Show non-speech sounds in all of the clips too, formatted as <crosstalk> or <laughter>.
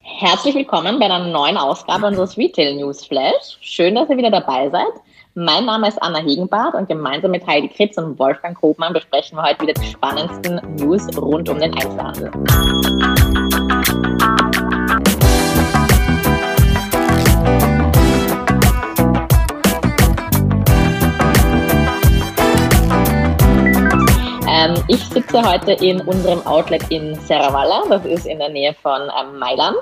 Herzlich willkommen bei einer neuen Ausgabe unseres Retail News Flash. Schön, dass ihr wieder dabei seid. Mein Name ist Anna Hegenbart und gemeinsam mit Heidi Kritz und Wolfgang Kobmann besprechen wir heute wieder die spannendsten News rund um den Einzelhandel. Ähm, ich sitze heute in unserem Outlet in Serravalle, das ist in der Nähe von ähm, Mailand.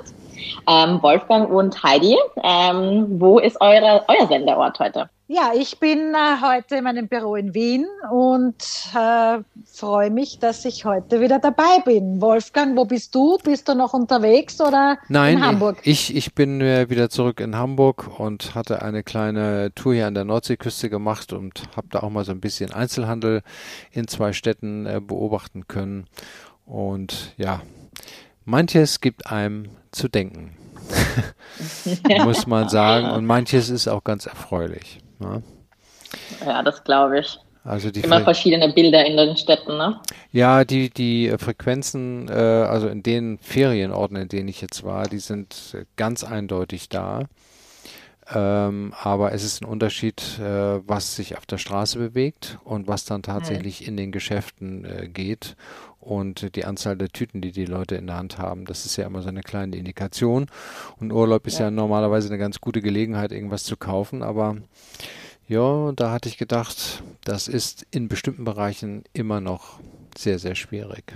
Ähm, Wolfgang und Heidi, ähm, wo ist eure, euer Senderort heute? Ja, ich bin äh, heute in meinem Büro in Wien und äh, freue mich, dass ich heute wieder dabei bin. Wolfgang, wo bist du? Bist du noch unterwegs oder Nein, in Hamburg? Ich, ich bin äh, wieder zurück in Hamburg und hatte eine kleine Tour hier an der Nordseeküste gemacht und habe da auch mal so ein bisschen Einzelhandel in zwei Städten äh, beobachten können. Und ja, manches gibt einem zu denken. <laughs> muss man sagen. Und manches ist auch ganz erfreulich. Ne? Ja, das glaube ich. Also die Immer Fre verschiedene Bilder in den Städten, ne? Ja, die, die Frequenzen, äh, also in den Ferienorten, in denen ich jetzt war, die sind ganz eindeutig da. Ähm, aber es ist ein Unterschied, äh, was sich auf der Straße bewegt und was dann tatsächlich mhm. in den Geschäften äh, geht und die Anzahl der Tüten, die die Leute in der Hand haben. Das ist ja immer so eine kleine Indikation. Und Urlaub ist ja, ja normalerweise eine ganz gute Gelegenheit, irgendwas zu kaufen. Aber ja, da hatte ich gedacht, das ist in bestimmten Bereichen immer noch sehr, sehr schwierig.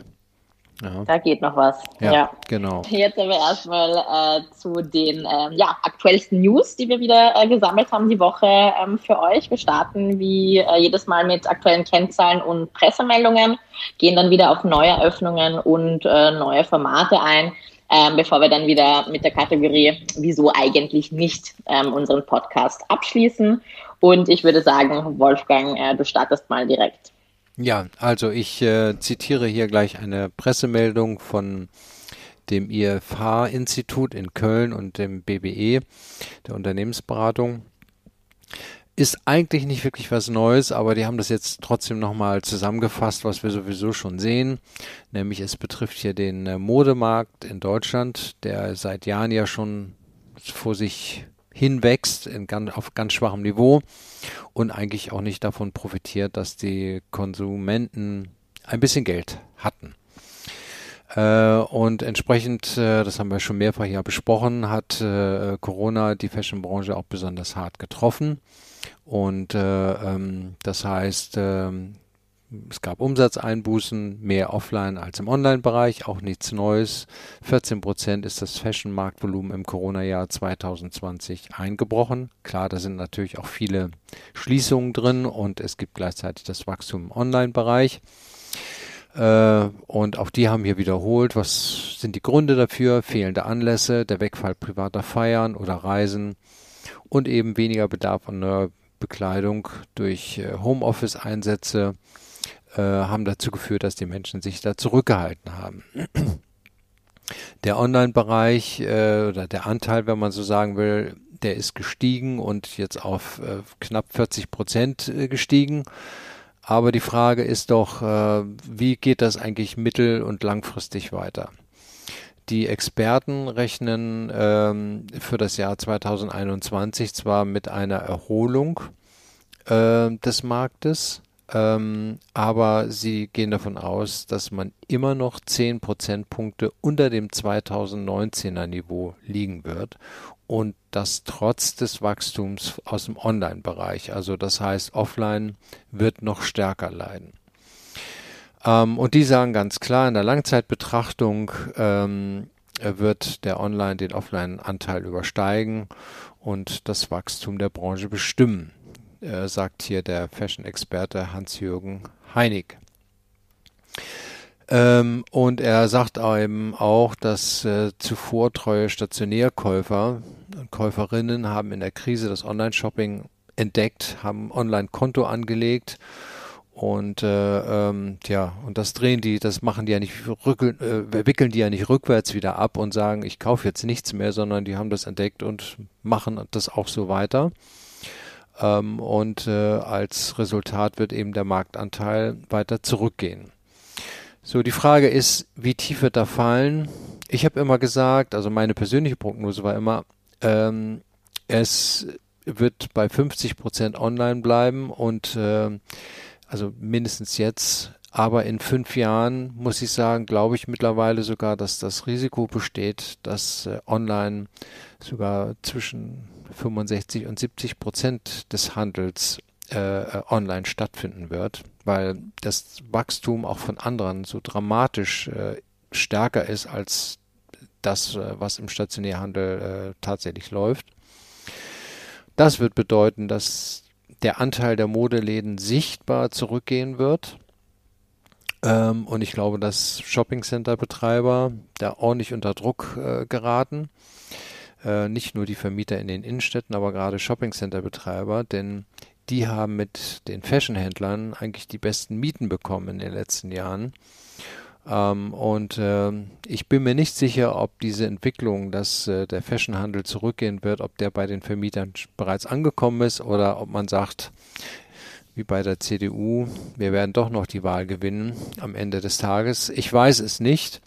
Ja. Da geht noch was. Ja, ja. genau. Jetzt aber erstmal äh, zu den äh, ja, aktuellsten News, die wir wieder äh, gesammelt haben die Woche ähm, für euch. Wir starten wie äh, jedes Mal mit aktuellen Kennzahlen und Pressemeldungen, gehen dann wieder auf neue Eröffnungen und äh, neue Formate ein. Ähm, bevor wir dann wieder mit der Kategorie Wieso eigentlich nicht ähm, unseren Podcast abschließen. Und ich würde sagen, Wolfgang, äh, du startest mal direkt. Ja, also ich äh, zitiere hier gleich eine Pressemeldung von dem IFH-Institut in Köln und dem BBE, der Unternehmensberatung. Ist eigentlich nicht wirklich was Neues, aber die haben das jetzt trotzdem nochmal zusammengefasst, was wir sowieso schon sehen. Nämlich es betrifft hier den äh, Modemarkt in Deutschland, der seit Jahren ja schon vor sich hinwächst in ganz, auf ganz schwachem Niveau und eigentlich auch nicht davon profitiert, dass die Konsumenten ein bisschen Geld hatten. Äh, und entsprechend, äh, das haben wir schon mehrfach hier besprochen, hat äh, Corona die Fashionbranche auch besonders hart getroffen. Und äh, ähm, das heißt, ähm, es gab Umsatzeinbußen, mehr offline als im Online-Bereich, auch nichts Neues. 14 Prozent ist das Fashion-Marktvolumen im Corona-Jahr 2020 eingebrochen. Klar, da sind natürlich auch viele Schließungen drin und es gibt gleichzeitig das Wachstum im Online-Bereich. Äh, und auch die haben hier wiederholt, was sind die Gründe dafür? Fehlende Anlässe, der Wegfall privater Feiern oder Reisen und eben weniger Bedarf an neuer Bekleidung durch äh, Homeoffice-Einsätze äh, haben dazu geführt, dass die Menschen sich da zurückgehalten haben. <clears throat> Der Online-Bereich äh, oder der Anteil, wenn man so sagen will, der ist gestiegen und jetzt auf äh, knapp 40 Prozent äh, gestiegen. Aber die Frage ist doch, äh, wie geht das eigentlich mittel- und langfristig weiter? Die Experten rechnen ähm, für das Jahr 2021 zwar mit einer Erholung äh, des Marktes, ähm, aber sie gehen davon aus, dass man immer noch 10 Prozentpunkte unter dem 2019er Niveau liegen wird und das trotz des Wachstums aus dem Online-Bereich. Also das heißt, offline wird noch stärker leiden. Ähm, und die sagen ganz klar, in der Langzeitbetrachtung ähm, wird der Online den Offline-Anteil übersteigen und das Wachstum der Branche bestimmen äh, sagt hier der Fashion-Experte Hans-Jürgen Heinig. Ähm, und er sagt eben auch, dass äh, zuvor treue Stationärkäufer und Käuferinnen haben in der Krise das Online-Shopping entdeckt, haben Online-Konto angelegt und äh, ähm, ja, und das drehen die, das machen die ja nicht, rückeln, äh, wickeln die ja nicht rückwärts wieder ab und sagen, ich kaufe jetzt nichts mehr, sondern die haben das entdeckt und machen das auch so weiter. Ähm, und äh, als Resultat wird eben der Marktanteil weiter zurückgehen. So, die Frage ist, wie tief wird da fallen? Ich habe immer gesagt, also meine persönliche Prognose war immer, ähm, es wird bei 50 Prozent online bleiben und äh, also mindestens jetzt. Aber in fünf Jahren muss ich sagen, glaube ich mittlerweile sogar, dass das Risiko besteht, dass äh, online sogar zwischen 65 und 70 Prozent des Handels äh, äh, online stattfinden wird, weil das Wachstum auch von anderen so dramatisch äh, stärker ist als das, äh, was im Stationärhandel äh, tatsächlich läuft. Das wird bedeuten, dass der Anteil der Modeläden sichtbar zurückgehen wird. Ähm, und ich glaube, dass Shoppingcenter-Betreiber da ordentlich unter Druck äh, geraten. Äh, nicht nur die Vermieter in den Innenstädten, aber gerade Shoppingcenter-Betreiber, denn die haben mit den Fashionhändlern eigentlich die besten Mieten bekommen in den letzten Jahren. Ähm, und äh, ich bin mir nicht sicher, ob diese Entwicklung, dass äh, der Fashionhandel zurückgehen wird, ob der bei den Vermietern bereits angekommen ist oder ob man sagt, wie bei der CDU, wir werden doch noch die Wahl gewinnen am Ende des Tages. Ich weiß es nicht.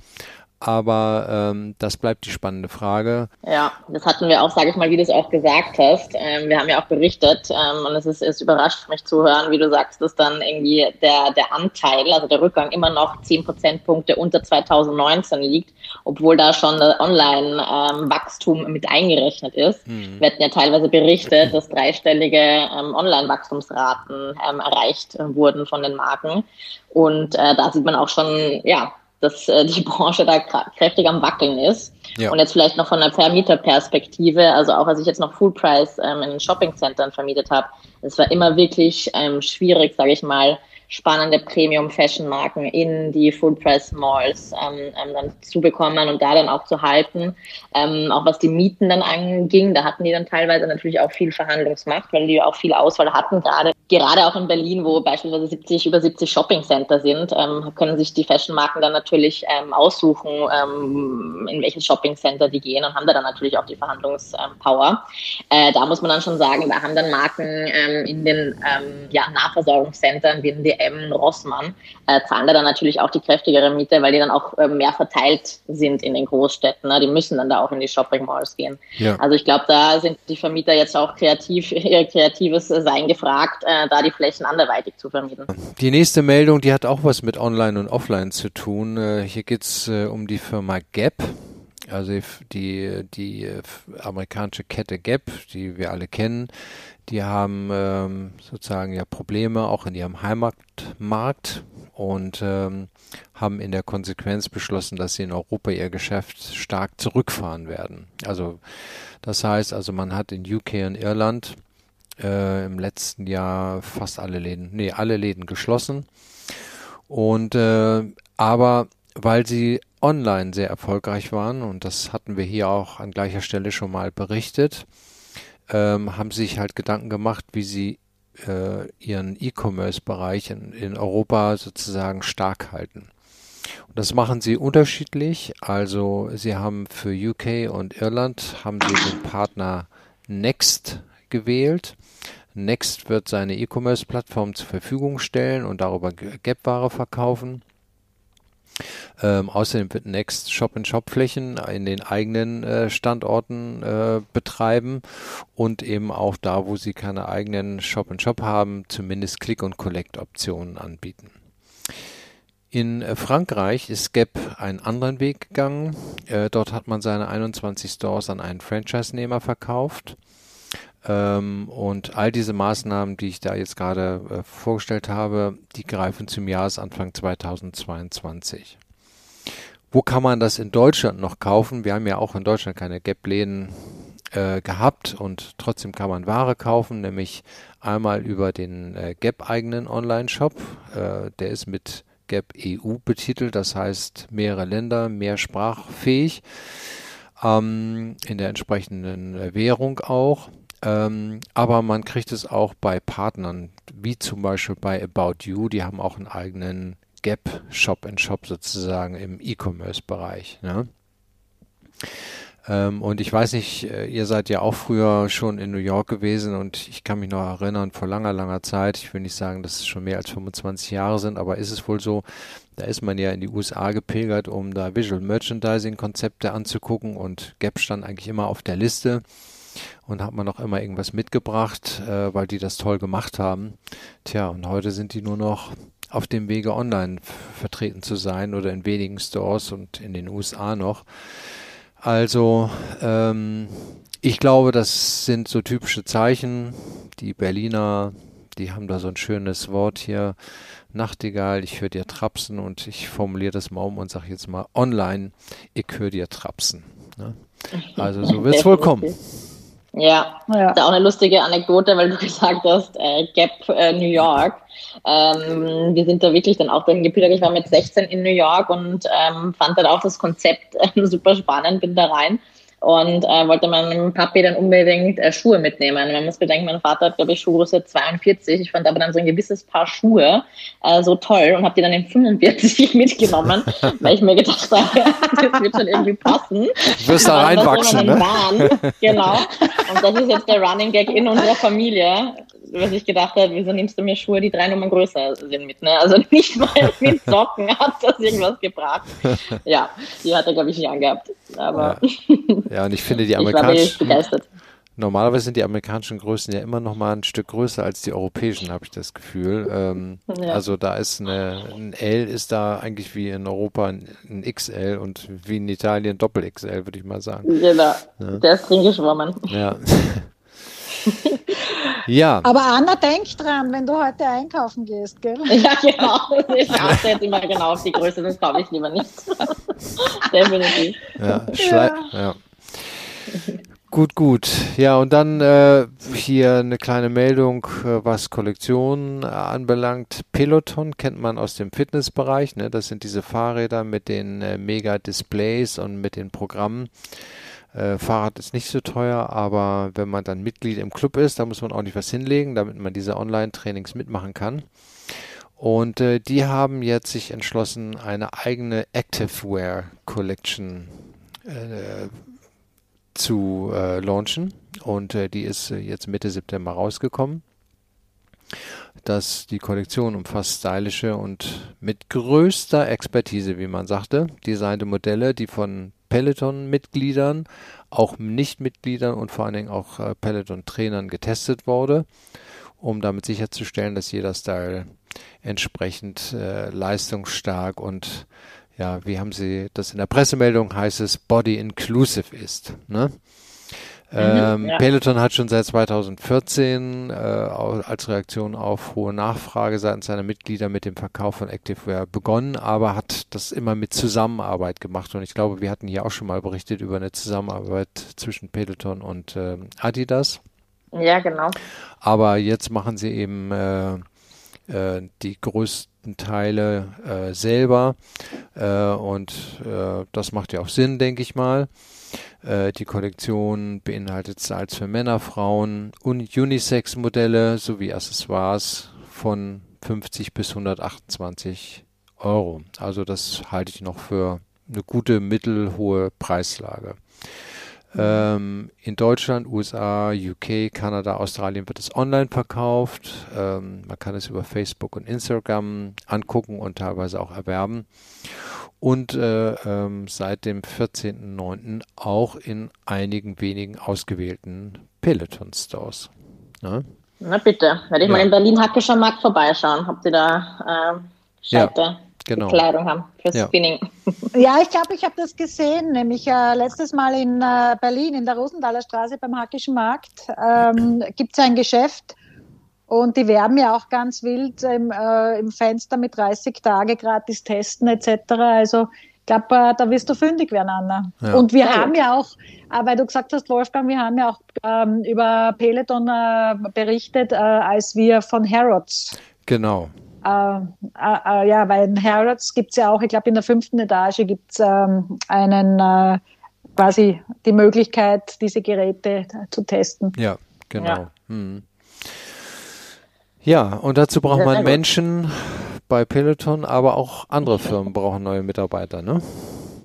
Aber ähm, das bleibt die spannende Frage. Ja, das hatten wir auch, sage ich mal, wie du es auch gesagt hast. Ähm, wir haben ja auch berichtet ähm, und es ist, es überrascht mich zu hören, wie du sagst, dass dann irgendwie der, der Anteil, also der Rückgang immer noch 10 Prozentpunkte unter 2019 liegt, obwohl da schon Online-Wachstum ähm, mit eingerechnet ist. Mhm. Wir hatten ja teilweise berichtet, dass dreistellige ähm, Online-Wachstumsraten ähm, erreicht äh, wurden von den Marken. Und äh, da sieht man auch schon, ja, dass äh, die <laughs> Branche da kräftig am Wackeln ist. Ja. Und jetzt vielleicht noch von der Vermieterperspektive, also auch als ich jetzt noch Full Price ähm, in Shoppingcentern vermietet habe, es war immer wirklich ähm, schwierig, sage ich mal, spannende Premium-Fashion-Marken in die Full-Price-Malls ähm, ähm, dann zu bekommen und da dann auch zu halten. Ähm, auch was die Mieten dann anging, da hatten die dann teilweise natürlich auch viel Verhandlungsmacht, weil die auch viel Auswahl hatten, gerade gerade auch in Berlin, wo beispielsweise 70, über 70 Shopping-Center sind, ähm, können sich die Fashion-Marken dann natürlich ähm, aussuchen, in welches Shopping-Center die gehen und haben da dann natürlich auch die Verhandlungspower. Äh, da muss man dann schon sagen, da haben dann Marken in den ja, Nahversorgungszentren wie in DM, Rossmann, äh, zahlen da dann natürlich auch die kräftigere Miete, weil die dann auch äh, mehr verteilt sind in den Großstädten. Ne? Die müssen dann da auch in die Shopping-Malls gehen. Ja. Also ich glaube, da sind die Vermieter jetzt auch kreativ, <laughs> ihr kreatives Sein gefragt, äh, da die Flächen anderweitig zu vermieten. Die nächste Meldung, die hat auch was mit Online und Offline zu tun. Äh, hier geht es äh, um die Firma Gap. Also die, die amerikanische Kette Gap, die wir alle kennen, die haben ähm, sozusagen ja Probleme auch in ihrem Heimatmarkt und ähm, haben in der Konsequenz beschlossen, dass sie in Europa ihr Geschäft stark zurückfahren werden. Also das heißt, also man hat in UK und Irland äh, im letzten Jahr fast alle Läden, nee, alle Läden geschlossen. Und äh, aber weil sie online sehr erfolgreich waren, und das hatten wir hier auch an gleicher Stelle schon mal berichtet, ähm, haben sich halt Gedanken gemacht, wie sie äh, ihren E-Commerce-Bereich in, in Europa sozusagen stark halten. Und das machen sie unterschiedlich. Also sie haben für UK und Irland haben sie den Partner Next gewählt. Next wird seine E-Commerce-Plattform zur Verfügung stellen und darüber Gap-Ware verkaufen. Ähm, außerdem wird Next Shop-in-Shop-Flächen in den eigenen äh, Standorten äh, betreiben und eben auch da, wo sie keine eigenen Shop-in-Shop -Shop haben, zumindest Click- und Collect-Optionen anbieten. In äh, Frankreich ist Gap einen anderen Weg gegangen. Äh, dort hat man seine 21 Stores an einen Franchise-Nehmer verkauft. Ähm, und all diese Maßnahmen, die ich da jetzt gerade äh, vorgestellt habe, die greifen zum Jahresanfang 2022. Wo kann man das in Deutschland noch kaufen? Wir haben ja auch in Deutschland keine Gap-Läden äh, gehabt und trotzdem kann man Ware kaufen, nämlich einmal über den äh, Gap-eigenen Online-Shop. Äh, der ist mit Gap EU betitelt, das heißt mehrere Länder, mehr sprachfähig, ähm, in der entsprechenden äh, Währung auch. Ähm, aber man kriegt es auch bei Partnern, wie zum Beispiel bei About You, die haben auch einen eigenen Gap Shop in Shop sozusagen im E-Commerce-Bereich. Ne? Ähm, und ich weiß nicht, äh, ihr seid ja auch früher schon in New York gewesen und ich kann mich noch erinnern, vor langer, langer Zeit, ich will nicht sagen, dass es schon mehr als 25 Jahre sind, aber ist es wohl so, da ist man ja in die USA gepilgert, um da Visual Merchandising Konzepte anzugucken und Gap stand eigentlich immer auf der Liste und hat man noch immer irgendwas mitgebracht, äh, weil die das toll gemacht haben. Tja, und heute sind die nur noch auf dem Wege online vertreten zu sein oder in wenigen Stores und in den USA noch. Also ähm, ich glaube, das sind so typische Zeichen. Die Berliner, die haben da so ein schönes Wort hier. Nachtigall, ich höre dir trapsen und ich formuliere das mal um und sage jetzt mal online, ich höre dir trapsen. Ne? <laughs> Also so wird es wohl kommen. Ja, ja. das ist auch eine lustige Anekdote, weil du <laughs> gesagt hast, äh, Gap äh, New York. Ähm, wir sind da wirklich dann auch dahin gepilgert. Ich war mit 16 in New York und ähm, fand dann auch das Konzept äh, <laughs> super spannend, bin da rein und äh, wollte meinem Papi dann unbedingt äh, Schuhe mitnehmen. Man muss bedenken, mein Vater hat, glaube ich, Schuhgröße 42. Ich fand aber dann so ein gewisses Paar Schuhe äh, so toll und habe die dann in 45 <laughs> mitgenommen, weil ich mir gedacht habe, <laughs> das wird schon irgendwie passen. Du wirst da reinwachsen, ne? Waren. Genau. <laughs> Und das ist jetzt der Running Gag in unserer Familie was ich gedacht habe, wieso nimmst du mir Schuhe, die drei Nummern größer sind mit, ne? Also <laughs> nicht mal mit Socken <laughs> hat das irgendwas gebracht. <laughs> Ja, die hat er, glaube ich, nie angehabt. Aber ja. ja, und ich finde die amerikanischen. Normalerweise sind die amerikanischen Größen ja immer noch mal ein Stück größer als die europäischen, habe ich das Gefühl. Ähm, ja. Also da ist eine, ein L ist da eigentlich wie in Europa ein, ein XL und wie in Italien Doppel XL, würde ich mal sagen. Genau, ja. der ist drin geschwommen. Ja. Ja. Aber Anna, denk dran, wenn du heute einkaufen gehst, gell? <laughs> Ja, genau. Ich achte jetzt immer genau auf die Größe, das glaube ich lieber nicht. <laughs> Definitiv. Ja, ja. ja. Gut, gut. Ja, und dann äh, hier eine kleine Meldung, äh, was Kollektionen äh, anbelangt. Peloton kennt man aus dem Fitnessbereich. Ne? Das sind diese Fahrräder mit den äh, Mega-Displays und mit den Programmen. Äh, Fahrrad ist nicht so teuer, aber wenn man dann Mitglied im Club ist, da muss man auch nicht was hinlegen, damit man diese Online-Trainings mitmachen kann. Und äh, die haben jetzt sich entschlossen, eine eigene Activewear Collection äh, zu äh, launchen. Und äh, die ist äh, jetzt Mitte September rausgekommen. Das, die Kollektion umfasst stylische und mit größter Expertise, wie man sagte, designte Modelle, die von Peloton-Mitgliedern, auch Nicht-Mitgliedern und vor allen Dingen auch äh, Peloton-Trainern getestet wurde, um damit sicherzustellen, dass jeder Style entsprechend äh, leistungsstark und ja, wie haben Sie das in der Pressemeldung heißt es, body inclusive ist. Ne? Mhm, ähm, ja. Peloton hat schon seit 2014 äh, als Reaktion auf hohe Nachfrage seitens seiner Mitglieder mit dem Verkauf von Activewear begonnen, aber hat das immer mit Zusammenarbeit gemacht. Und ich glaube, wir hatten hier auch schon mal berichtet über eine Zusammenarbeit zwischen Peloton und äh, Adidas. Ja, genau. Aber jetzt machen sie eben äh, äh die größten Teile äh, selber äh, und das macht ja auch Sinn, denke ich mal. Äh, die Kollektion beinhaltet Styles für Männer, Frauen und Unisex-Modelle sowie Accessoires von 50 bis 128 Euro. Also das halte ich noch für eine gute mittelhohe Preislage. Ähm, in Deutschland, USA, UK, Kanada, Australien wird es online verkauft. Ähm, man kann es über Facebook und Instagram angucken und teilweise auch erwerben und äh, ähm, seit dem 14.09. auch in einigen wenigen ausgewählten Peloton-Stores. Ne? Na bitte, werde ich ja. mal in Berlin Hackischer Markt vorbeischauen, ob die da äh, Scheite ja, genau. Kleidung haben fürs ja. Spinning. <laughs> Ja, ich glaube, ich habe das gesehen, nämlich äh, letztes Mal in äh, Berlin in der Rosenthaler Straße beim Hackischen Markt ähm, gibt es ein Geschäft, und die werben ja auch ganz wild im, äh, im Fenster mit 30 Tage gratis testen etc. Also ich glaube, äh, da wirst du fündig werden, Anna. Ja. Und wir ja, haben ja auch, äh, weil du gesagt hast, Wolfgang, wir haben ja auch ähm, über Peloton äh, berichtet, äh, als wir von Harrods. Genau. Äh, ja, weil in Harrods gibt es ja auch, ich glaube, in der fünften Etage gibt es ähm, einen quasi die Möglichkeit, diese Geräte zu testen. Ja, genau. Ja. Hm. Ja, und dazu braucht man Menschen bei Peloton, aber auch andere Firmen brauchen neue Mitarbeiter, ne?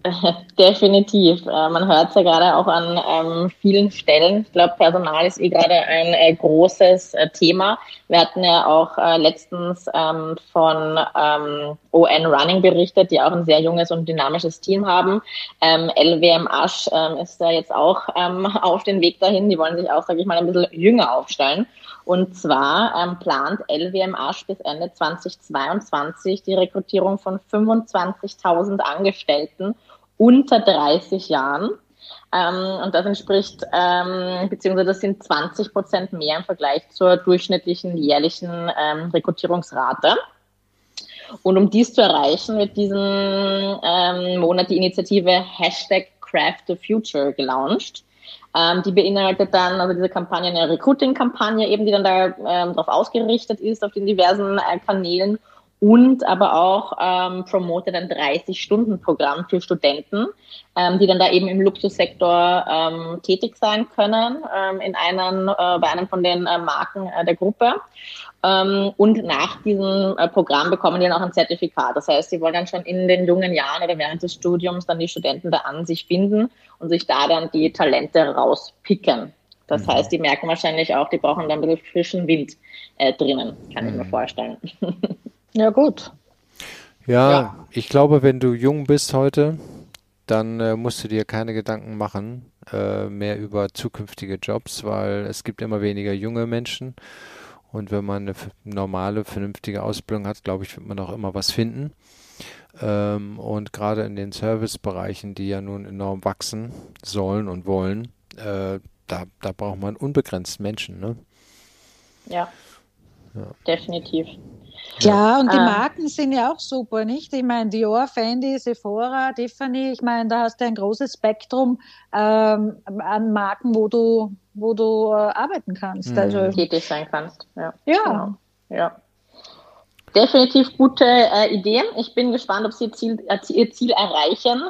<laughs> Definitiv. Äh, man hört es ja gerade auch an ähm, vielen Stellen. Ich glaube, Personal ist eh gerade ein äh, großes äh, Thema. Wir hatten ja auch äh, letztens ähm, von ähm, ON Running berichtet, die auch ein sehr junges und dynamisches Team haben. Ähm, LWM Asch ähm, ist da jetzt auch ähm, <laughs> auf den Weg dahin. Die wollen sich auch, sage ich mal, ein bisschen jünger aufstellen. Und zwar ähm, plant LWM Asch bis Ende 2022 die Rekrutierung von 25.000 Angestellten unter 30 Jahren. Ähm, und das entspricht, ähm, beziehungsweise das sind 20 Prozent mehr im Vergleich zur durchschnittlichen jährlichen ähm, Rekrutierungsrate. Und um dies zu erreichen, wird diesen ähm, Monat die Initiative Hashtag Craft the Future gelauncht. Ähm, die beinhaltet dann, also diese Kampagne, eine Recruiting-Kampagne eben, die dann da ähm, darauf ausgerichtet ist, auf den diversen äh, Kanälen und aber auch ähm, promotet ein 30-Stunden-Programm für Studenten, ähm, die dann da eben im Luxussektor ähm, tätig sein können, ähm, in einem, äh, bei einem von den äh, Marken äh, der Gruppe. Ähm, und nach diesem äh, Programm bekommen die dann auch ein Zertifikat. Das heißt, sie wollen dann schon in den jungen Jahren oder während des Studiums dann die Studenten da an sich finden und sich da dann die Talente rauspicken. Das mhm. heißt, die merken wahrscheinlich auch, die brauchen dann ein bisschen frischen Wind äh, drinnen, kann mhm. ich mir mhm. vorstellen. <laughs> ja, gut. Ja, ja, ich glaube, wenn du jung bist heute, dann äh, musst du dir keine Gedanken machen äh, mehr über zukünftige Jobs, weil es gibt immer weniger junge Menschen. Und wenn man eine normale, vernünftige Ausbildung hat, glaube ich, wird man auch immer was finden. Ähm, und gerade in den Servicebereichen, die ja nun enorm wachsen sollen und wollen, äh, da, da braucht man unbegrenzt Menschen. Ne? Ja, ja. definitiv. Ja, und die ah. Marken sind ja auch super, nicht? Ich meine, Dior, Fendi, Sephora, Tiffany, ich meine, da hast du ein großes Spektrum ähm, an Marken, wo du, wo du äh, arbeiten kannst. Mhm. Also, Tätig sein kannst, ja. Ja. Genau. ja definitiv gute äh, Ideen. Ich bin gespannt, ob Sie ihr Ziel, äh, ihr Ziel erreichen.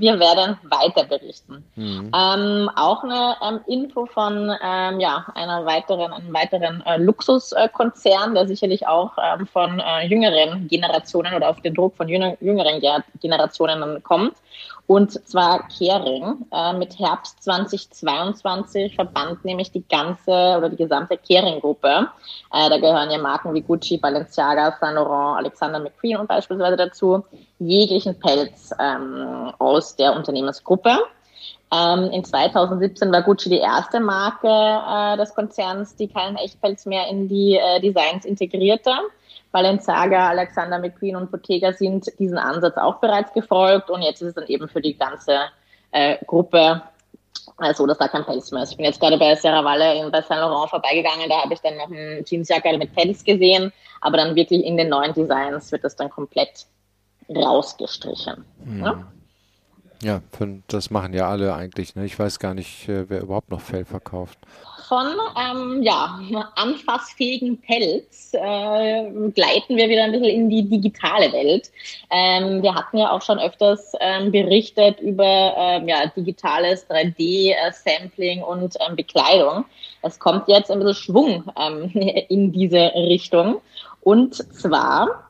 wir werden weiter berichten. Mhm. Ähm, auch eine ähm, Info von ähm, ja, einer weiteren, einem weiteren äh, Luxuskonzern, der sicherlich auch ähm, von äh, jüngeren Generationen oder auf den Druck von jüngeren Generationen kommt. Und zwar Kering. Äh, mit Herbst 2022 verband nämlich die ganze oder die gesamte Kering-Gruppe. Äh, da gehören ja Marken wie Gucci, Balenciaga, Saint Laurent, Alexander McQueen und beispielsweise dazu jeglichen Pelz ähm, aus der Unternehmensgruppe. Ähm, in 2017 war Gucci die erste Marke äh, des Konzerns, die keinen Echtpelz mehr in die äh, Designs integrierte. Balenciaga, Alexander McQueen und Bottega sind diesen Ansatz auch bereits gefolgt und jetzt ist es dann eben für die ganze äh, Gruppe äh, so, dass da kein Pelz mehr ist. Ich bin jetzt gerade bei Sarah Walle bei Saint Laurent vorbeigegangen, da habe ich dann noch einen Jeansjacke mit Pelz gesehen, aber dann wirklich in den neuen Designs wird das dann komplett rausgestrichen. Mhm. Ja? Ja, das machen ja alle eigentlich. Ne? Ich weiß gar nicht, äh, wer überhaupt noch Fell verkauft von ähm, ja, anfassfähigen Pelz äh, gleiten wir wieder ein bisschen in die digitale Welt. Ähm, wir hatten ja auch schon öfters ähm, berichtet über ähm, ja, digitales 3D-Sampling und ähm, Bekleidung. Es kommt jetzt ein bisschen Schwung ähm, <laughs> in diese Richtung. Und zwar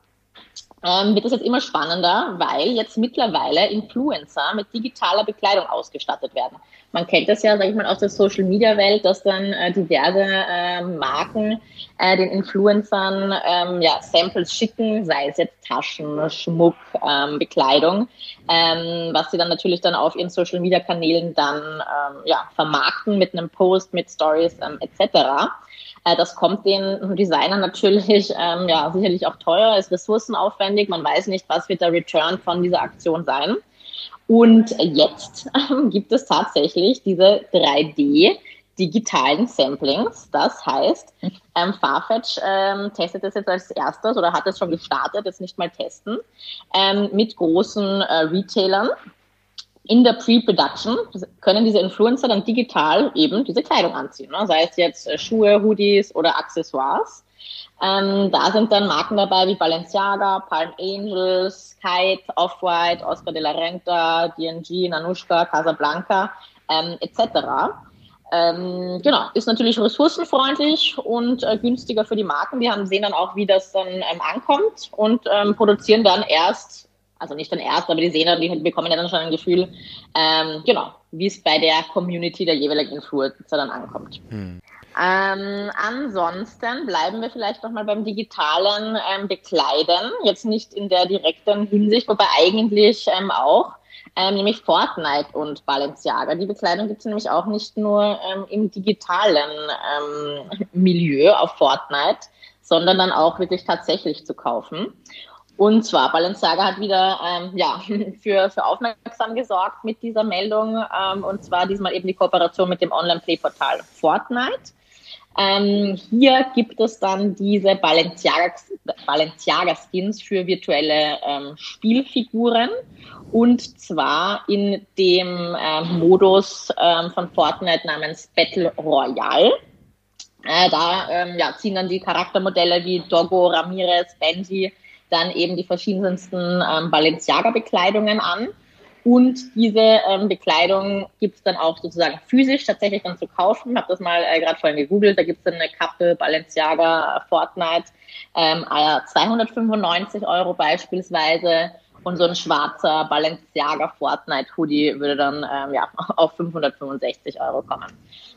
ähm, wird es jetzt immer spannender, weil jetzt mittlerweile Influencer mit digitaler Bekleidung ausgestattet werden. Man kennt das ja, sag ich mal, aus der Social Media Welt, dass dann äh, diverse äh, Marken äh, den Influencern ähm, ja, Samples schicken, sei es jetzt Taschen, Schmuck, ähm, Bekleidung, ähm, was sie dann natürlich dann auf ihren Social Media Kanälen dann ähm, ja, vermarkten mit einem Post, mit Stories ähm, etc. Äh, das kommt den Designern natürlich ähm, ja sicherlich auch teuer, ist ressourcenaufwendig. Man weiß nicht, was wird der Return von dieser Aktion sein. Und jetzt ähm, gibt es tatsächlich diese 3D digitalen Samplings. Das heißt, ähm, Farfetch ähm, testet das jetzt als erstes oder hat es schon gestartet, jetzt nicht mal testen, ähm, mit großen äh, Retailern in der Pre-Production können diese Influencer dann digital eben diese Kleidung anziehen, ne? sei es jetzt äh, Schuhe, Hoodies oder Accessoires. Ähm, da sind dann Marken dabei wie Balenciaga, Palm Angels, Kite, Off-White, Oscar de la Renta, D&G, Nanushka, Casablanca ähm, etc. Ähm, genau, ist natürlich ressourcenfreundlich und äh, günstiger für die Marken. Die haben, sehen dann auch, wie das dann ähm, ankommt und ähm, produzieren dann erst also nicht dann erst, aber die sehen dann, die bekommen ja dann schon ein Gefühl, ähm, genau, wie es bei der Community der jeweiligen Influencer dann ankommt. Hm. Ähm, ansonsten bleiben wir vielleicht nochmal beim digitalen ähm, Bekleiden, jetzt nicht in der direkten Hinsicht, wobei eigentlich ähm, auch, ähm, nämlich Fortnite und Balenciaga. Die Bekleidung gibt es nämlich auch nicht nur ähm, im digitalen ähm, Milieu auf Fortnite, sondern dann auch wirklich tatsächlich zu kaufen. Und zwar, Balenciaga hat wieder ähm, ja, <laughs> für, für Aufmerksam gesorgt mit dieser Meldung. Ähm, und zwar diesmal eben die Kooperation mit dem Online-Play-Portal Fortnite. Ähm, hier gibt es dann diese Balenciaga-Skins Balenciaga für virtuelle ähm, Spielfiguren. Und zwar in dem äh, Modus ähm, von Fortnite namens Battle Royale. Äh, da ähm, ja, ziehen dann die Charaktermodelle wie Doggo, Ramirez, Benji dann eben die verschiedensten ähm, Balenciaga-Bekleidungen an. Und diese ähm, Bekleidung gibt es dann auch sozusagen physisch tatsächlich dann zu kaufen. Ich habe das mal äh, gerade vorhin gegoogelt. Da gibt es dann eine Kappe Balenciaga Fortnite, ähm, 295 ah Euro beispielsweise. Und so ein schwarzer Balenciaga Fortnite Hoodie würde dann ähm, ja, <laughs> auf 565 Euro kommen.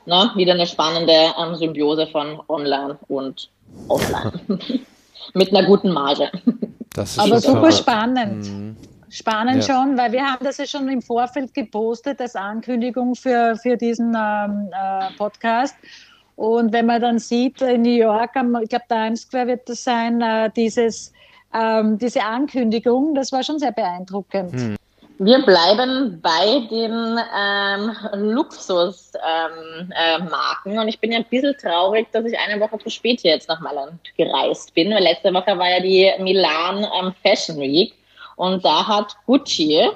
Ne? Wieder eine spannende ähm, Symbiose von Online und Offline. <laughs> Mit einer guten Marge. Aber super spannend. Mhm. Spannend ja. schon, weil wir haben das ja schon im Vorfeld gepostet als Ankündigung für, für diesen ähm, äh, Podcast. Und wenn man dann sieht, in New York, ich glaube, Times Square wird das sein, äh, dieses, ähm, diese Ankündigung, das war schon sehr beeindruckend. Hm. Wir bleiben bei den ähm, Luxusmarken ähm, äh, und ich bin ja ein bisschen traurig, dass ich eine Woche zu spät hier jetzt nach Mailand gereist bin, weil letzte Woche war ja die Milan ähm, Fashion Week und da hat Gucci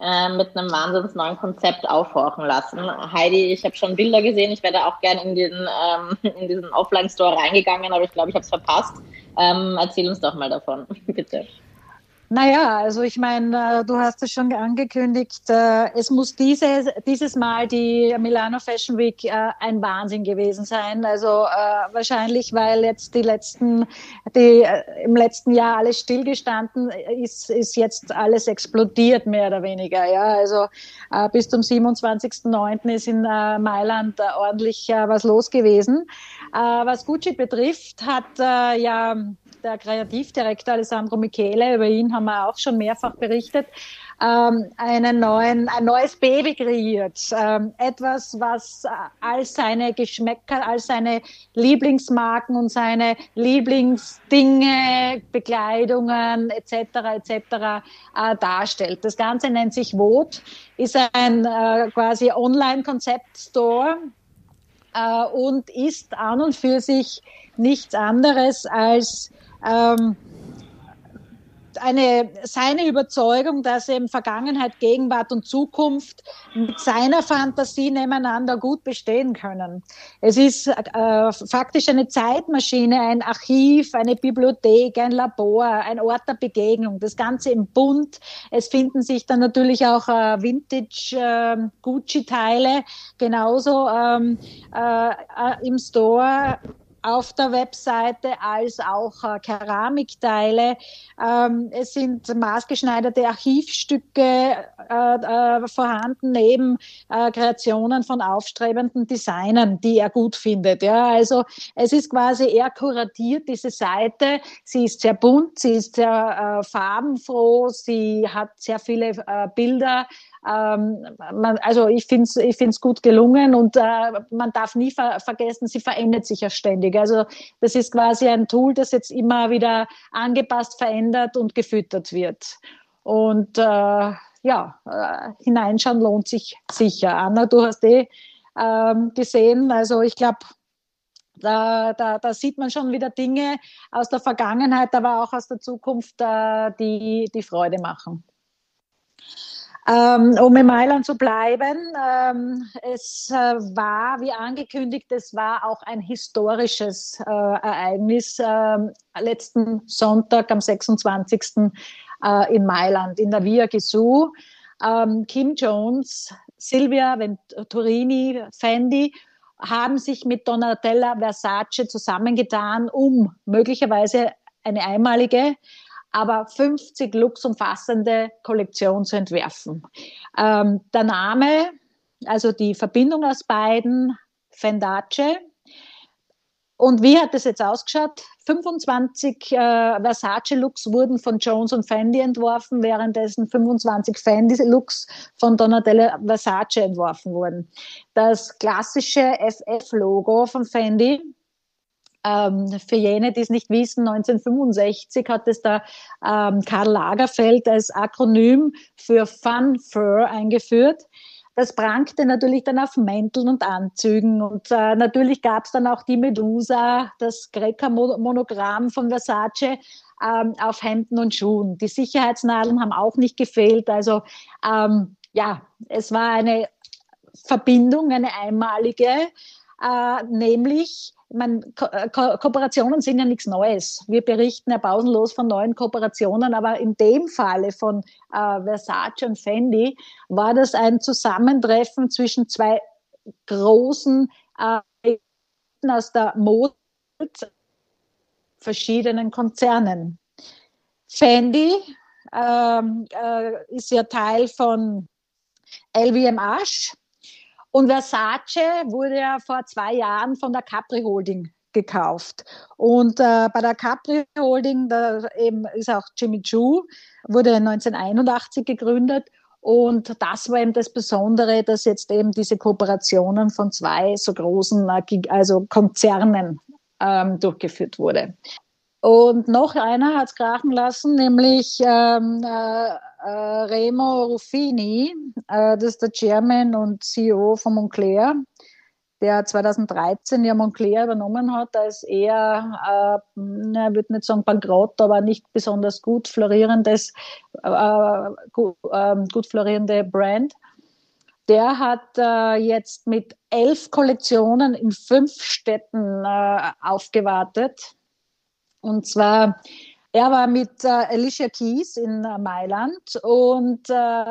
äh, mit einem wahnsinns neuen Konzept aufhorchen lassen. Heidi, ich habe schon Bilder gesehen. Ich wäre auch gerne in, den, ähm, in diesen Offline-Store reingegangen, aber ich glaube, ich habe es verpasst. Ähm, erzähl uns doch mal davon, <laughs> bitte. Naja, also ich meine, äh, du hast es schon angekündigt, äh, es muss diese, dieses Mal die Milano Fashion Week äh, ein Wahnsinn gewesen sein. Also wahrscheinlich, weil jetzt die letzten, die im letzten Jahr alles stillgestanden ist, ist jetzt alles explodiert, mehr oder weniger. Ja, also bis zum 27.09. ist in Mailand ordentlich was los gewesen. Was Gucci betrifft, hat ja der Kreativdirektor Alessandro Michele, über ihn haben wir auch schon mehrfach berichtet, ähm, einen neuen, ein neues Baby kreiert. Ähm, etwas, was all seine Geschmäcker, all seine Lieblingsmarken und seine Lieblingsdinge, Bekleidungen etc. etc. Äh, darstellt. Das Ganze nennt sich Vote, ist ein äh, quasi Online-Konzept-Store äh, und ist an und für sich nichts anderes als ähm, eine, seine Überzeugung, dass eben Vergangenheit, Gegenwart und Zukunft mit seiner Fantasie nebeneinander gut bestehen können. Es ist äh, faktisch eine Zeitmaschine, ein Archiv, eine Bibliothek, ein Labor, ein Ort der Begegnung. Das Ganze im Bund. Es finden sich dann natürlich auch äh, Vintage äh, Gucci-Teile genauso ähm, äh, äh, im Store auf der Webseite als auch äh, Keramikteile. Ähm, es sind maßgeschneiderte Archivstücke äh, äh, vorhanden, neben äh, Kreationen von aufstrebenden Designern, die er gut findet. Ja, also es ist quasi eher kuratiert, diese Seite. Sie ist sehr bunt, sie ist sehr äh, farbenfroh, sie hat sehr viele äh, Bilder ähm, man, also ich finde es ich find's gut gelungen und äh, man darf nie ver vergessen, sie verändert sich ja ständig. Also das ist quasi ein Tool, das jetzt immer wieder angepasst, verändert und gefüttert wird. Und äh, ja, äh, hineinschauen lohnt sich sicher. Anna, du hast eh ähm, gesehen, also ich glaube, da, da, da, sieht man schon wieder Dinge aus der Vergangenheit, aber auch aus der Zukunft, äh, die, die Freude machen. Ähm, um in Mailand zu bleiben, ähm, es äh, war, wie angekündigt, es war auch ein historisches äh, Ereignis äh, letzten Sonntag am 26. Äh, in Mailand, in der Via Gesù. Ähm, Kim Jones, Silvia Venturini, Fendi haben sich mit Donatella Versace zusammengetan, um möglicherweise eine einmalige aber 50 Looks umfassende Kollektion zu entwerfen. Ähm, der Name, also die Verbindung aus beiden, Fendace, und wie hat das jetzt ausgeschaut? 25 äh, Versace-Looks wurden von Jones und Fendi entworfen, währenddessen 25 Fendi-Looks von Donatella Versace entworfen wurden. Das klassische FF-Logo von Fendi, ähm, für jene, die es nicht wissen, 1965 hat es da ähm, Karl Lagerfeld als Akronym für Fun Fur eingeführt. Das prangte natürlich dann auf Mänteln und Anzügen. Und äh, natürlich gab es dann auch die Medusa, das Greca-Monogramm von Versace ähm, auf Hemden und Schuhen. Die Sicherheitsnadeln haben auch nicht gefehlt. Also ähm, ja, es war eine Verbindung, eine einmalige, äh, nämlich man, Ko äh, Ko Kooperationen sind ja nichts Neues. Wir berichten ja pausenlos von neuen Kooperationen, aber in dem Falle von äh, Versace und Fendi war das ein Zusammentreffen zwischen zwei großen äh, aus der Mode verschiedenen Konzernen. Fendi ähm, äh, ist ja Teil von LVMH, und Versace wurde ja vor zwei Jahren von der Capri Holding gekauft. Und äh, bei der Capri Holding, da eben ist auch Jimmy Choo, wurde 1981 gegründet. Und das war eben das Besondere, dass jetzt eben diese Kooperationen von zwei so großen, äh, also Konzernen ähm, durchgeführt wurde. Und noch einer hat es krachen lassen, nämlich ähm, äh, äh, Remo Ruffini, äh, das ist der Chairman und CEO von Moncler, der 2013 ja Moncler übernommen hat als eher, äh, ich würde nicht sagen bankrott, aber nicht besonders gut florierendes, äh, gut, äh, gut florierende Brand. Der hat äh, jetzt mit elf Kollektionen in fünf Städten äh, aufgewartet. Und zwar er war mit äh, Alicia Keys in äh, Mailand und äh,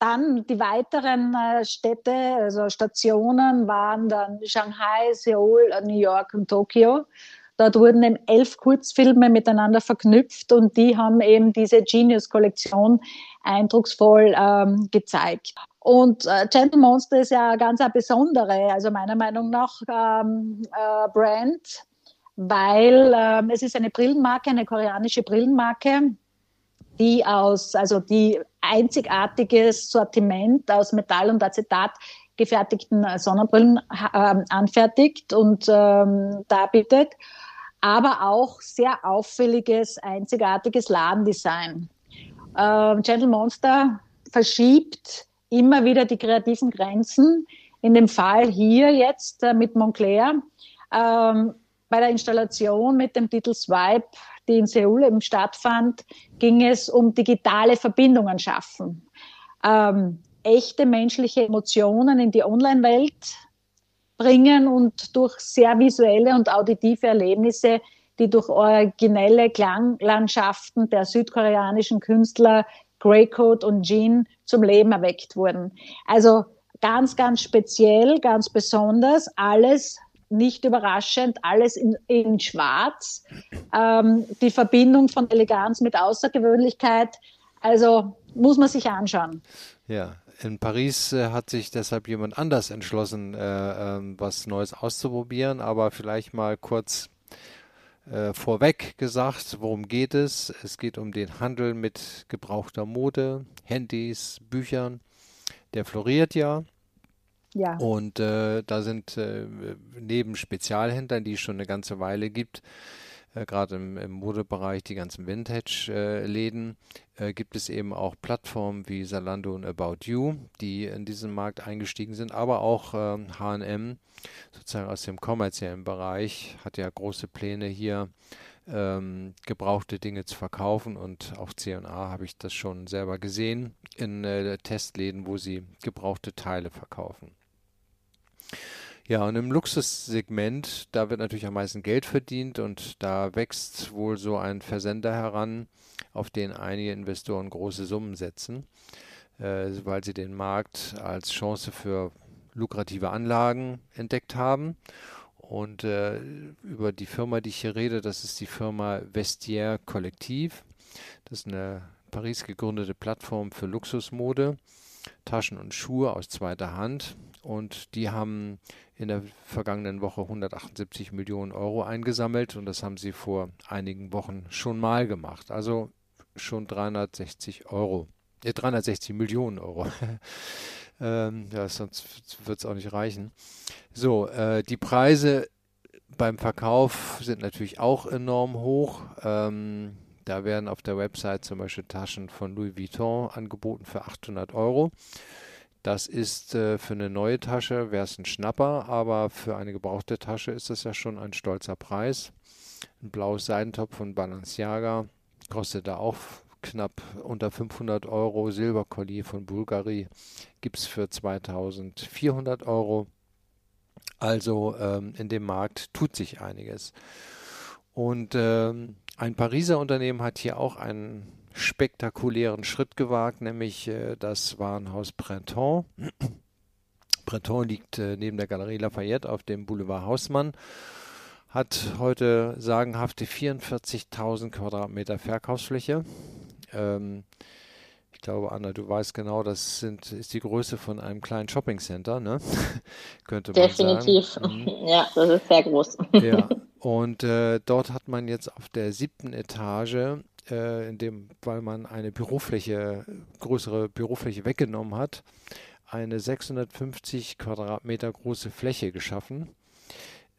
dann die weiteren äh, Städte, also Stationen waren dann Shanghai, Seoul, New York und Tokio. Dort wurden eben elf Kurzfilme miteinander verknüpft und die haben eben diese Genius-Kollektion eindrucksvoll ähm, gezeigt. Und äh, Gentle Monster ist ja ganz eine besondere, also meiner Meinung nach, ähm, äh, Brand weil ähm, es ist eine Brillenmarke, eine koreanische Brillenmarke, die aus, also die einzigartiges Sortiment aus Metall und Acetat gefertigten äh, Sonnenbrillen äh, anfertigt und ähm, darbietet, aber auch sehr auffälliges, einzigartiges Ladendesign. Ähm, Gentle Monster verschiebt immer wieder die kreativen Grenzen. In dem Fall hier jetzt äh, mit Montclair ähm, bei der Installation mit dem Titel Swipe, die in Seoul eben stattfand, ging es um digitale Verbindungen schaffen. Ähm, echte menschliche Emotionen in die Online-Welt bringen und durch sehr visuelle und auditive Erlebnisse, die durch originelle Klanglandschaften der südkoreanischen Künstler Greycoat und Jean zum Leben erweckt wurden. Also ganz, ganz speziell, ganz besonders, alles nicht überraschend, alles in, in Schwarz. Ähm, die Verbindung von Eleganz mit Außergewöhnlichkeit, also muss man sich anschauen. Ja, in Paris äh, hat sich deshalb jemand anders entschlossen, äh, äh, was Neues auszuprobieren, aber vielleicht mal kurz äh, vorweg gesagt, worum geht es? Es geht um den Handel mit gebrauchter Mode, Handys, Büchern. Der floriert ja. Ja. Und äh, da sind äh, neben Spezialhändlern, die es schon eine ganze Weile gibt, äh, gerade im, im, Modebereich, die ganzen Vintage-Läden, äh, gibt es eben auch Plattformen wie Zalando und About You, die in diesen Markt eingestiegen sind, aber auch H&M, sozusagen aus dem kommerziellen Bereich, hat ja große Pläne hier, ähm, gebrauchte Dinge zu verkaufen und auch C&A habe ich das schon selber gesehen in äh, Testläden, wo sie gebrauchte Teile verkaufen. Ja, und im Luxussegment, da wird natürlich am meisten Geld verdient und da wächst wohl so ein Versender heran, auf den einige Investoren große Summen setzen, äh, weil sie den Markt als Chance für lukrative Anlagen entdeckt haben. Und äh, über die Firma, die ich hier rede, das ist die Firma Vestiaire Kollektiv. Das ist eine Paris gegründete Plattform für Luxusmode, Taschen und Schuhe aus zweiter Hand. Und die haben in der vergangenen Woche 178 Millionen Euro eingesammelt und das haben sie vor einigen Wochen schon mal gemacht. Also schon 360 Euro, äh, 360 Millionen Euro. <laughs> ähm, ja, sonst wird es auch nicht reichen. So, äh, die Preise beim Verkauf sind natürlich auch enorm hoch. Ähm, da werden auf der Website zum Beispiel Taschen von Louis Vuitton angeboten für 800 Euro. Das ist äh, für eine neue Tasche, wäre es ein Schnapper, aber für eine gebrauchte Tasche ist das ja schon ein stolzer Preis. Ein blaues Seidentop von Balenciaga kostet da auch knapp unter 500 Euro. Silberkollier von Bulgari gibt es für 2400 Euro. Also ähm, in dem Markt tut sich einiges. Und ähm, ein Pariser Unternehmen hat hier auch einen spektakulären Schritt gewagt, nämlich äh, das Warenhaus Printemps. Printemps liegt äh, neben der Galerie Lafayette auf dem Boulevard Hausmann, hat heute sagenhafte 44.000 Quadratmeter Verkaufsfläche. Ähm, ich glaube, Anna, du weißt genau, das sind, ist die Größe von einem kleinen Shoppingcenter, ne? <laughs> Könnte man Definitiv. sagen. Definitiv. Mhm. <laughs> Ja, das ist sehr groß. Ja. Und äh, dort hat man jetzt auf der siebten Etage, äh, in dem, weil man eine Bürofläche, größere Bürofläche weggenommen hat, eine 650 Quadratmeter große Fläche geschaffen.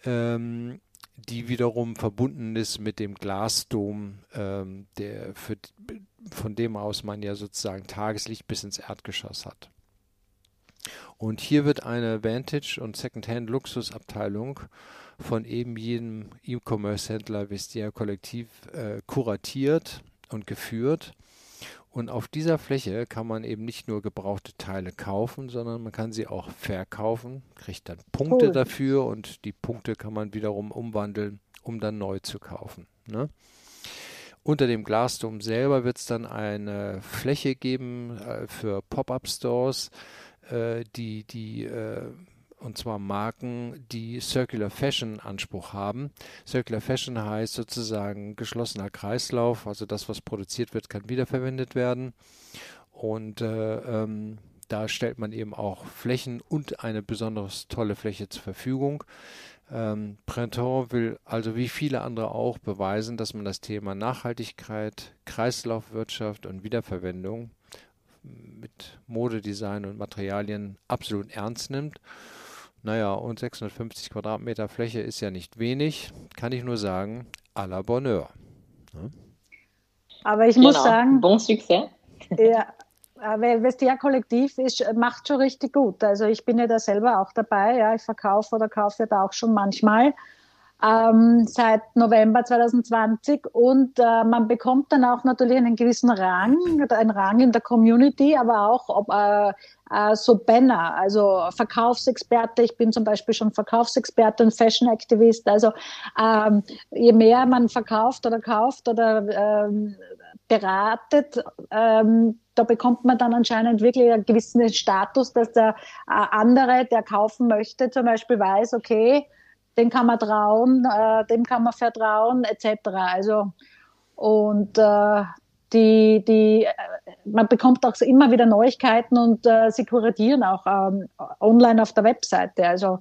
Ähm, die wiederum verbunden ist mit dem Glasdom, ähm, der für, von dem aus man ja sozusagen Tageslicht bis ins Erdgeschoss hat. Und hier wird eine Vantage- und Secondhand-Luxusabteilung von eben jedem E-Commerce-Händler Vestia Kollektiv äh, kuratiert und geführt. Und auf dieser Fläche kann man eben nicht nur gebrauchte Teile kaufen, sondern man kann sie auch verkaufen, kriegt dann Punkte cool. dafür und die Punkte kann man wiederum umwandeln, um dann neu zu kaufen. Ne? Unter dem Glasdom selber wird es dann eine Fläche geben äh, für Pop-up-Stores, äh, die, die äh, und zwar Marken, die Circular Fashion Anspruch haben. Circular Fashion heißt sozusagen geschlossener Kreislauf, also das, was produziert wird, kann wiederverwendet werden. Und äh, ähm, da stellt man eben auch Flächen und eine besonders tolle Fläche zur Verfügung. Ähm, Printemps will also wie viele andere auch beweisen, dass man das Thema Nachhaltigkeit, Kreislaufwirtschaft und Wiederverwendung mit Modedesign und Materialien absolut ernst nimmt naja, und 650 Quadratmeter Fläche ist ja nicht wenig, kann ich nur sagen, à la Bonheur. Ne? Aber ich genau. muss sagen, bon succès. Ja, weil Vestia Kollektiv ist, macht schon richtig gut. Also ich bin ja da selber auch dabei. Ja, ich verkaufe oder kaufe ja da auch schon manchmal ähm, seit November 2020 und äh, man bekommt dann auch natürlich einen gewissen Rang, einen Rang in der Community, aber auch ob, äh, äh, so Banner, also Verkaufsexperte. Ich bin zum Beispiel schon Verkaufsexperte und Fashion Activist. Also ähm, je mehr man verkauft oder kauft oder ähm, beratet, ähm, da bekommt man dann anscheinend wirklich einen gewissen Status, dass der äh, andere, der kaufen möchte, zum Beispiel weiß, okay, dem kann man trauen, äh, dem kann man vertrauen, etc. Also und äh, die, die, äh, man bekommt auch immer wieder Neuigkeiten und äh, sie kuratieren auch ähm, online auf der Webseite. Also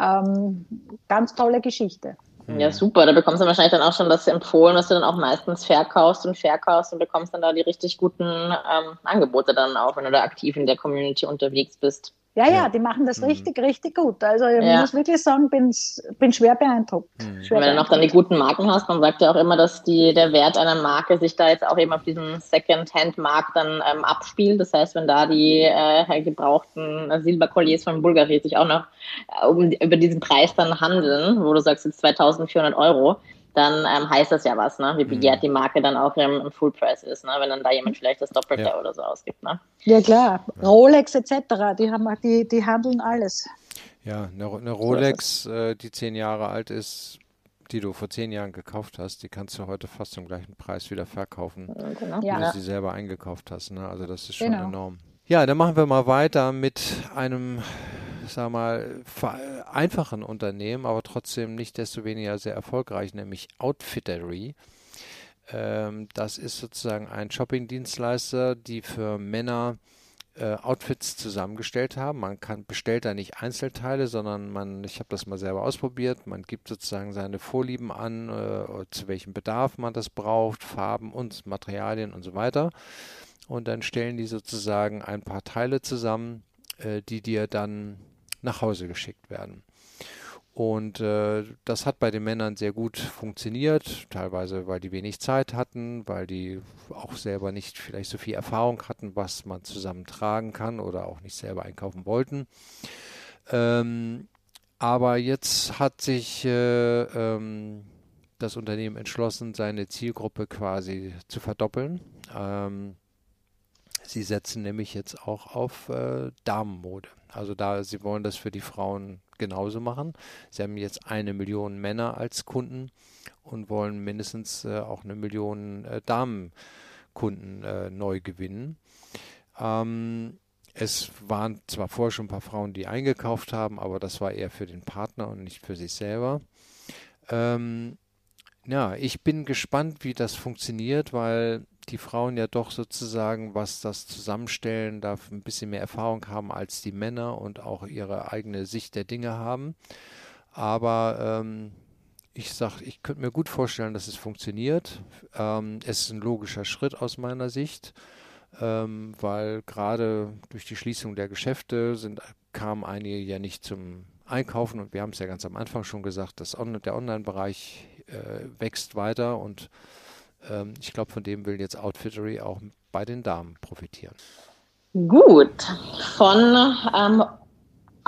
ähm, ganz tolle Geschichte. Ja, super. Da bekommst du wahrscheinlich dann auch schon das empfohlen, was du dann auch meistens verkaufst und verkaufst und bekommst dann da die richtig guten ähm, Angebote dann auch, wenn du da aktiv in der Community unterwegs bist. Ja, ja, die machen das mhm. richtig, richtig gut. Also ich ja. muss wirklich sagen, bin, bin schwer beeindruckt. Mhm. Schwer Wenn du noch dann die guten Marken hast, man sagt ja auch immer, dass die, der Wert einer Marke sich da jetzt auch eben auf diesem Second-Hand-Markt dann ähm, abspielt. Das heißt, wenn da die äh, gebrauchten Silberkolliers von Bulgari sich auch noch äh, um, über diesen Preis dann handeln, wo du sagst jetzt 2400 Euro, dann ähm, heißt das ja was, ne? wie mhm. begehrt die Marke dann auch im, im Full Price ist, ne? wenn dann da jemand vielleicht das Doppelte ja. oder so ausgibt. Ne? Ja klar, Rolex etc., die, haben, die, die handeln alles. Ja, eine, eine Rolex, äh, die zehn Jahre alt ist, die du vor zehn Jahren gekauft hast, die kannst du heute fast zum gleichen Preis wieder verkaufen, genau. wie du sie selber eingekauft hast. Ne? Also das ist schon genau. enorm. Ja, dann machen wir mal weiter mit einem sag mal, einfachen Unternehmen, aber trotzdem nicht desto weniger sehr erfolgreich, nämlich Outfittery. Ähm, das ist sozusagen ein Shopping-Dienstleister, die für Männer äh, Outfits zusammengestellt haben. Man kann bestellt da nicht Einzelteile, sondern man, ich habe das mal selber ausprobiert, man gibt sozusagen seine Vorlieben an, äh, zu welchem Bedarf man das braucht, Farben und Materialien und so weiter. Und dann stellen die sozusagen ein paar Teile zusammen, äh, die dir dann nach Hause geschickt werden. Und äh, das hat bei den Männern sehr gut funktioniert, teilweise weil die wenig Zeit hatten, weil die auch selber nicht vielleicht so viel Erfahrung hatten, was man zusammen tragen kann oder auch nicht selber einkaufen wollten. Ähm, aber jetzt hat sich äh, ähm, das Unternehmen entschlossen, seine Zielgruppe quasi zu verdoppeln. Ähm, sie setzen nämlich jetzt auch auf äh, Damenmode. Also da, sie wollen das für die Frauen genauso machen. Sie haben jetzt eine Million Männer als Kunden und wollen mindestens äh, auch eine Million äh, Damenkunden äh, neu gewinnen. Ähm, es waren zwar vorher schon ein paar Frauen, die eingekauft haben, aber das war eher für den Partner und nicht für sich selber. Ähm, ja, ich bin gespannt, wie das funktioniert, weil die Frauen ja doch sozusagen, was das Zusammenstellen, da ein bisschen mehr Erfahrung haben als die Männer und auch ihre eigene Sicht der Dinge haben. Aber ähm, ich sage, ich könnte mir gut vorstellen, dass es funktioniert. Ähm, es ist ein logischer Schritt aus meiner Sicht, ähm, weil gerade durch die Schließung der Geschäfte sind, kamen einige ja nicht zum Einkaufen und wir haben es ja ganz am Anfang schon gesagt, dass der Online-Bereich äh, wächst weiter und ähm, ich glaube, von dem will jetzt Outfittery auch bei den Damen profitieren. Gut, von ähm,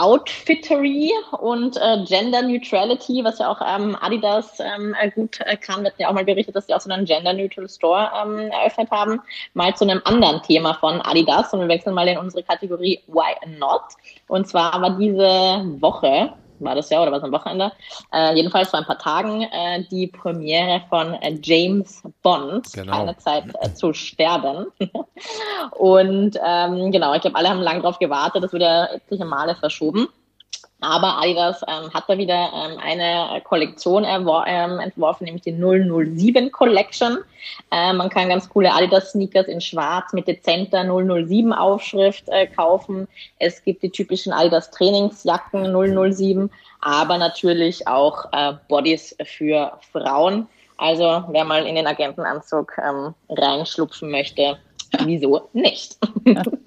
Outfittery und äh, Gender Neutrality, was ja auch ähm, Adidas ähm, äh, gut äh, kann. Wir hatten ja auch mal berichtet, dass sie auch so einen Gender Neutral Store ähm, eröffnet haben. Mal zu einem anderen Thema von Adidas und wir wechseln mal in unsere Kategorie Why Not. Und zwar war diese Woche war das ja oder war es am Wochenende? Äh, jedenfalls vor ein paar Tagen äh, die Premiere von äh, James Bond, genau. Keine Zeit äh, zu sterben. <laughs> und ähm, genau, ich glaube, alle haben lange darauf gewartet, das wurde ja etliche Male verschoben. Aber Adidas ähm, hat da wieder ähm, eine Kollektion ähm, entworfen, nämlich die 007 Collection. Ähm, man kann ganz coole Adidas-Sneakers in schwarz mit dezenter 007 Aufschrift äh, kaufen. Es gibt die typischen Adidas Trainingsjacken 007, aber natürlich auch äh, Bodies für Frauen. Also wer mal in den Agentenanzug ähm, reinschlupfen möchte, wieso nicht?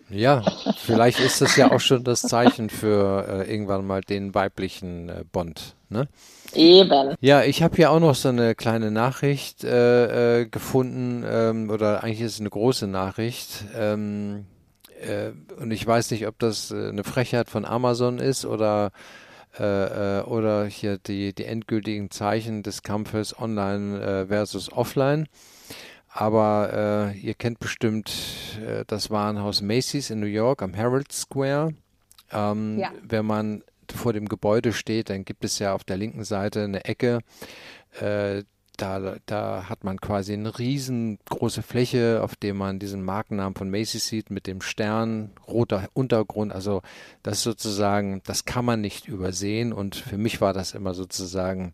Ja, vielleicht ist das ja auch schon das Zeichen für äh, irgendwann mal den weiblichen äh, Bond. Ne? Eben. Ja, ich habe hier auch noch so eine kleine Nachricht äh, äh, gefunden, ähm, oder eigentlich ist es eine große Nachricht. Ähm, äh, und ich weiß nicht, ob das äh, eine Frechheit von Amazon ist oder oder hier die, die endgültigen Zeichen des Kampfes online versus offline. Aber äh, ihr kennt bestimmt äh, das Warenhaus Macy's in New York am Herald Square. Ähm, ja. Wenn man vor dem Gebäude steht, dann gibt es ja auf der linken Seite eine Ecke. Äh, da, da hat man quasi eine riesengroße Fläche, auf der man diesen Markennamen von Macy's sieht mit dem Stern, roter Untergrund. Also das sozusagen, das kann man nicht übersehen. Und für mich war das immer sozusagen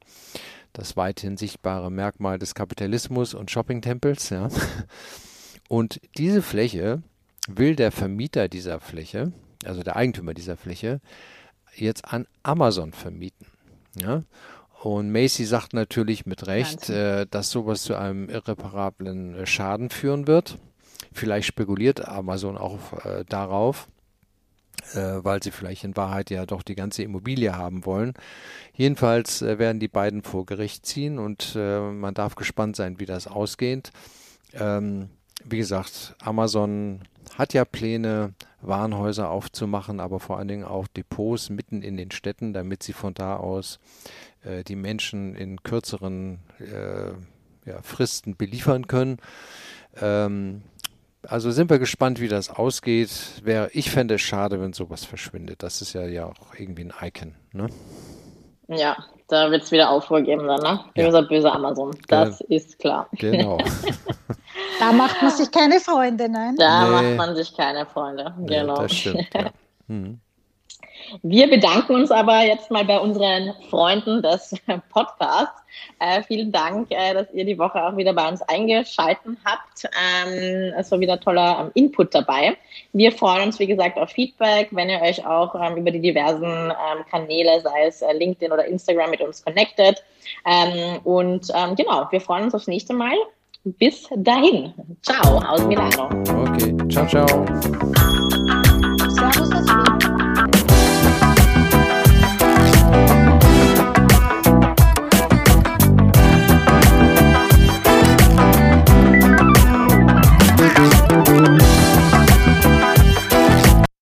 das weithin sichtbare Merkmal des Kapitalismus und Shoppingtempels. Ja. Und diese Fläche will der Vermieter dieser Fläche, also der Eigentümer dieser Fläche, jetzt an Amazon vermieten. Ja. Und Macy sagt natürlich mit Recht, äh, dass sowas zu einem irreparablen äh, Schaden führen wird. Vielleicht spekuliert Amazon auch äh, darauf äh, weil sie vielleicht in Wahrheit ja doch die ganze Immobilie haben wollen. Jedenfalls äh, werden die beiden vor Gericht ziehen und äh, man darf gespannt sein, wie das ausgeht. Ähm, wie gesagt, Amazon hat ja Pläne, Warenhäuser aufzumachen, aber vor allen Dingen auch Depots mitten in den Städten, damit sie von da aus äh, die Menschen in kürzeren äh, ja, Fristen beliefern können. Ähm, also sind wir gespannt, wie das ausgeht. Wär, ich fände es schade, wenn sowas verschwindet. Das ist ja, ja auch irgendwie ein Icon. Ne? Ja, da wird es wieder Aufruhr geben dann, ne? Böser, ja. böser Amazon. Das Ge ist klar. Genau. <laughs> da macht man sich keine Freunde, nein? Da nee. macht man sich keine Freunde, genau. das stimmt, ja. hm. Wir bedanken uns aber jetzt mal bei unseren Freunden des Podcasts. Äh, vielen Dank, äh, dass ihr die Woche auch wieder bei uns eingeschalten habt. Ähm, es war wieder toller ähm, Input dabei. Wir freuen uns, wie gesagt, auf Feedback, wenn ihr euch auch ähm, über die diversen ähm, Kanäle, sei es äh, LinkedIn oder Instagram, mit uns connectet. Ähm, und ähm, genau, wir freuen uns aufs nächste Mal. Bis dahin. Ciao aus Milano. Okay, ciao, ciao.